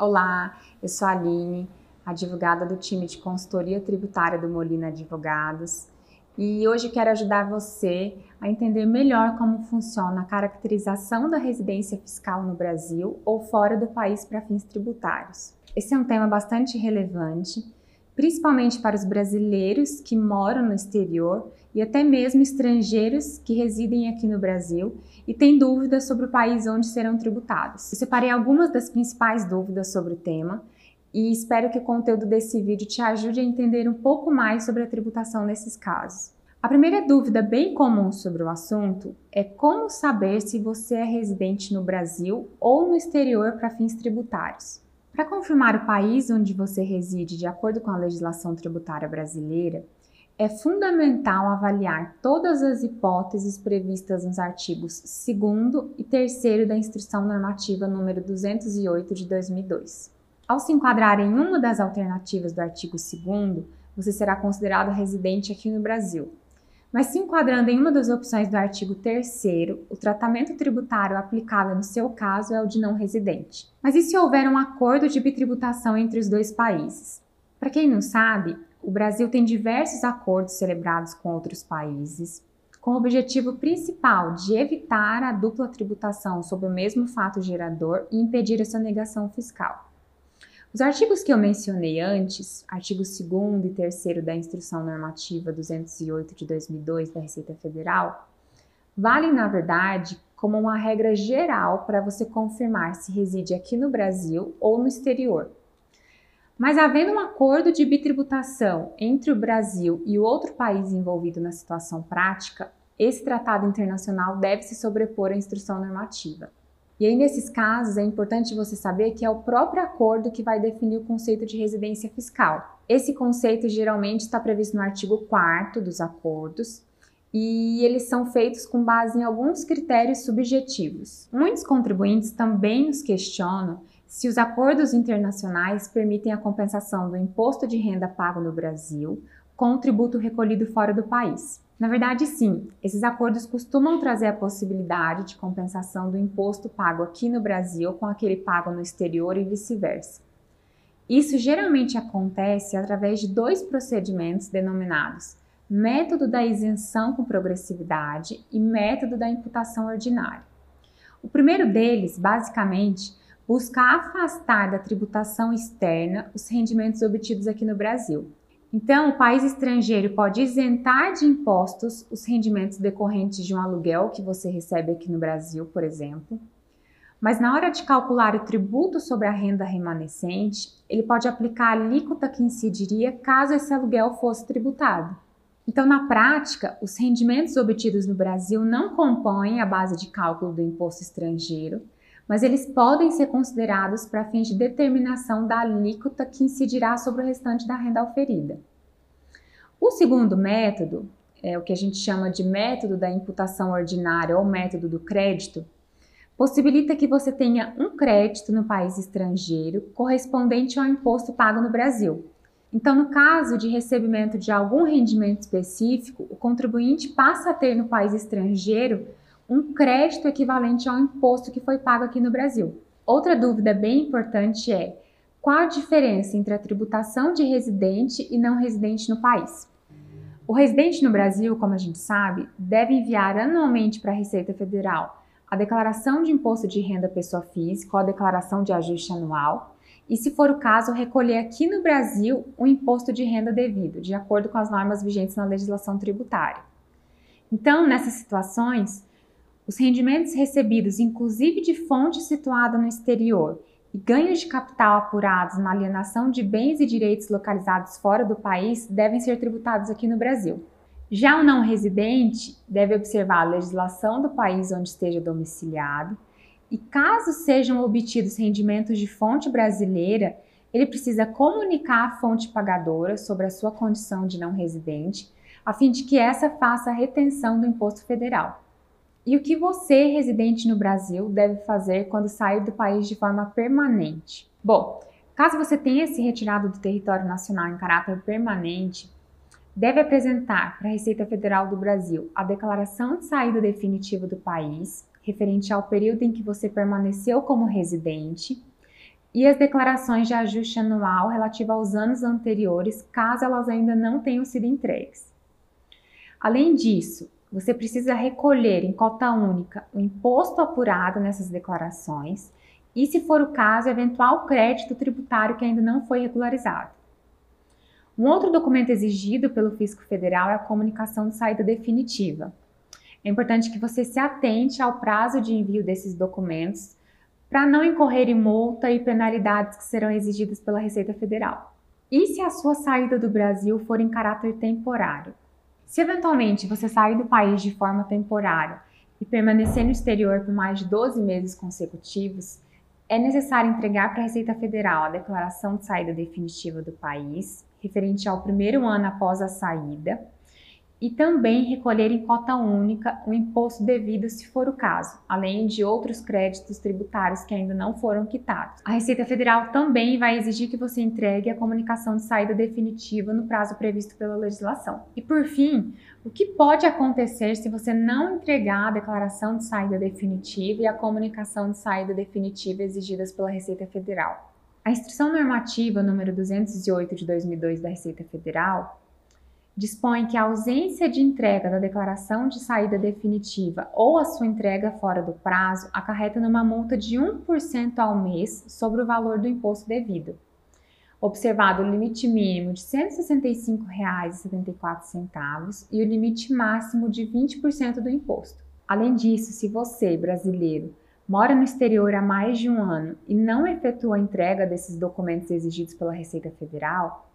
Olá, eu sou a Aline, advogada do time de consultoria tributária do Molina Advogados. E hoje quero ajudar você a entender melhor como funciona a caracterização da residência fiscal no Brasil ou fora do país para fins tributários. Esse é um tema bastante relevante, principalmente para os brasileiros que moram no exterior e até mesmo estrangeiros que residem aqui no Brasil e têm dúvidas sobre o país onde serão tributados. Eu separei algumas das principais dúvidas sobre o tema e espero que o conteúdo desse vídeo te ajude a entender um pouco mais sobre a tributação nesses casos. A primeira dúvida bem comum sobre o assunto é como saber se você é residente no Brasil ou no exterior para fins tributários. Para confirmar o país onde você reside de acordo com a legislação tributária brasileira, é fundamental avaliar todas as hipóteses previstas nos artigos 2 e 3 da Instrução Normativa número 208 de 2002. Ao se enquadrar em uma das alternativas do artigo 2 você será considerado residente aqui no Brasil. Mas se enquadrando em uma das opções do artigo 3 o tratamento tributário aplicável no seu caso é o de não residente. Mas e se houver um acordo de bitributação entre os dois países? Para quem não sabe, o Brasil tem diversos acordos celebrados com outros países, com o objetivo principal de evitar a dupla tributação sobre o mesmo fato gerador e impedir a sonegação fiscal. Os artigos que eu mencionei antes, artigo 2 e 3 da Instrução Normativa 208 de 2002 da Receita Federal, valem, na verdade, como uma regra geral para você confirmar se reside aqui no Brasil ou no exterior. Mas havendo um acordo de bitributação entre o Brasil e o outro país envolvido na situação prática, esse tratado internacional deve se sobrepor à instrução normativa. E aí, nesses casos, é importante você saber que é o próprio acordo que vai definir o conceito de residência fiscal. Esse conceito geralmente está previsto no artigo 4 dos acordos e eles são feitos com base em alguns critérios subjetivos. Muitos contribuintes também nos questionam se os acordos internacionais permitem a compensação do imposto de renda pago no Brasil com o tributo recolhido fora do país. Na verdade, sim, esses acordos costumam trazer a possibilidade de compensação do imposto pago aqui no Brasil com aquele pago no exterior e vice-versa. Isso geralmente acontece através de dois procedimentos denominados método da isenção com progressividade e método da imputação ordinária. O primeiro deles, basicamente, busca afastar da tributação externa os rendimentos obtidos aqui no Brasil, então, o país estrangeiro pode isentar de impostos os rendimentos decorrentes de um aluguel que você recebe aqui no Brasil, por exemplo. Mas na hora de calcular o tributo sobre a renda remanescente, ele pode aplicar a alíquota que incidiria caso esse aluguel fosse tributado. Então, na prática, os rendimentos obtidos no Brasil não compõem a base de cálculo do imposto estrangeiro, mas eles podem ser considerados para fins de determinação da alíquota que incidirá sobre o restante da renda oferida. O segundo método, é o que a gente chama de método da imputação ordinária ou método do crédito, possibilita que você tenha um crédito no país estrangeiro correspondente ao imposto pago no Brasil. Então, no caso de recebimento de algum rendimento específico, o contribuinte passa a ter no país estrangeiro um crédito equivalente ao imposto que foi pago aqui no Brasil. Outra dúvida bem importante é qual a diferença entre a tributação de residente e não residente no país? O residente no Brasil, como a gente sabe, deve enviar anualmente para a Receita Federal a declaração de imposto de renda pessoa física ou a declaração de ajuste anual, e, se for o caso, recolher aqui no Brasil o imposto de renda devido, de acordo com as normas vigentes na legislação tributária. Então, nessas situações, os rendimentos recebidos, inclusive de fonte situada no exterior, e ganhos de capital apurados na alienação de bens e direitos localizados fora do país devem ser tributados aqui no Brasil. Já o não residente deve observar a legislação do país onde esteja domiciliado e, caso sejam obtidos rendimentos de fonte brasileira, ele precisa comunicar à fonte pagadora sobre a sua condição de não residente, a fim de que essa faça a retenção do imposto federal. E o que você, residente no Brasil, deve fazer quando sair do país de forma permanente? Bom, caso você tenha se retirado do território nacional em caráter permanente, deve apresentar para a Receita Federal do Brasil a declaração de saída definitiva do país, referente ao período em que você permaneceu como residente, e as declarações de ajuste anual relativa aos anos anteriores, caso elas ainda não tenham sido entregues. Além disso, você precisa recolher em cota única o imposto apurado nessas declarações e, se for o caso, eventual crédito tributário que ainda não foi regularizado. Um outro documento exigido pelo Fisco Federal é a comunicação de saída definitiva. É importante que você se atente ao prazo de envio desses documentos para não incorrer em multa e penalidades que serão exigidas pela Receita Federal. E se a sua saída do Brasil for em caráter temporário? Se eventualmente você sair do país de forma temporária e permanecer no exterior por mais de 12 meses consecutivos, é necessário entregar para a Receita Federal a declaração de saída definitiva do país, referente ao primeiro ano após a saída, e também recolher em cota única o imposto devido se for o caso, além de outros créditos tributários que ainda não foram quitados. A Receita Federal também vai exigir que você entregue a comunicação de saída definitiva no prazo previsto pela legislação. E por fim, o que pode acontecer se você não entregar a declaração de saída definitiva e a comunicação de saída definitiva exigidas pela Receita Federal? A Instrução Normativa número 208 de 2002 da Receita Federal dispõe que a ausência de entrega da declaração de saída definitiva ou a sua entrega fora do prazo acarreta numa multa de 1% ao mês sobre o valor do imposto devido. Observado o limite mínimo de R$ 165,74 e o limite máximo de 20% do imposto. Além disso, se você, brasileiro, mora no exterior há mais de um ano e não efetua a entrega desses documentos exigidos pela Receita Federal,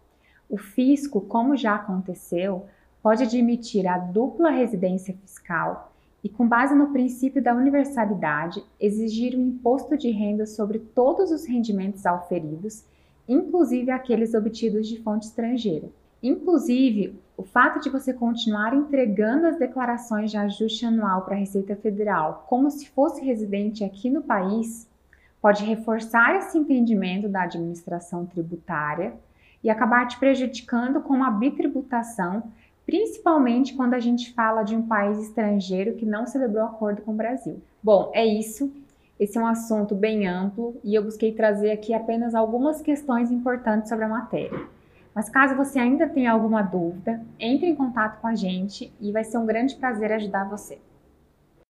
o fisco, como já aconteceu, pode admitir a dupla residência fiscal e, com base no princípio da universalidade, exigir o um imposto de renda sobre todos os rendimentos auferidos, inclusive aqueles obtidos de fonte estrangeira. Inclusive, o fato de você continuar entregando as declarações de ajuste anual para a Receita Federal como se fosse residente aqui no país pode reforçar esse entendimento da administração tributária e acabar te prejudicando com uma bitributação, principalmente quando a gente fala de um país estrangeiro que não celebrou acordo com o Brasil. Bom, é isso. Esse é um assunto bem amplo e eu busquei trazer aqui apenas algumas questões importantes sobre a matéria. Mas caso você ainda tenha alguma dúvida, entre em contato com a gente e vai ser um grande prazer ajudar você.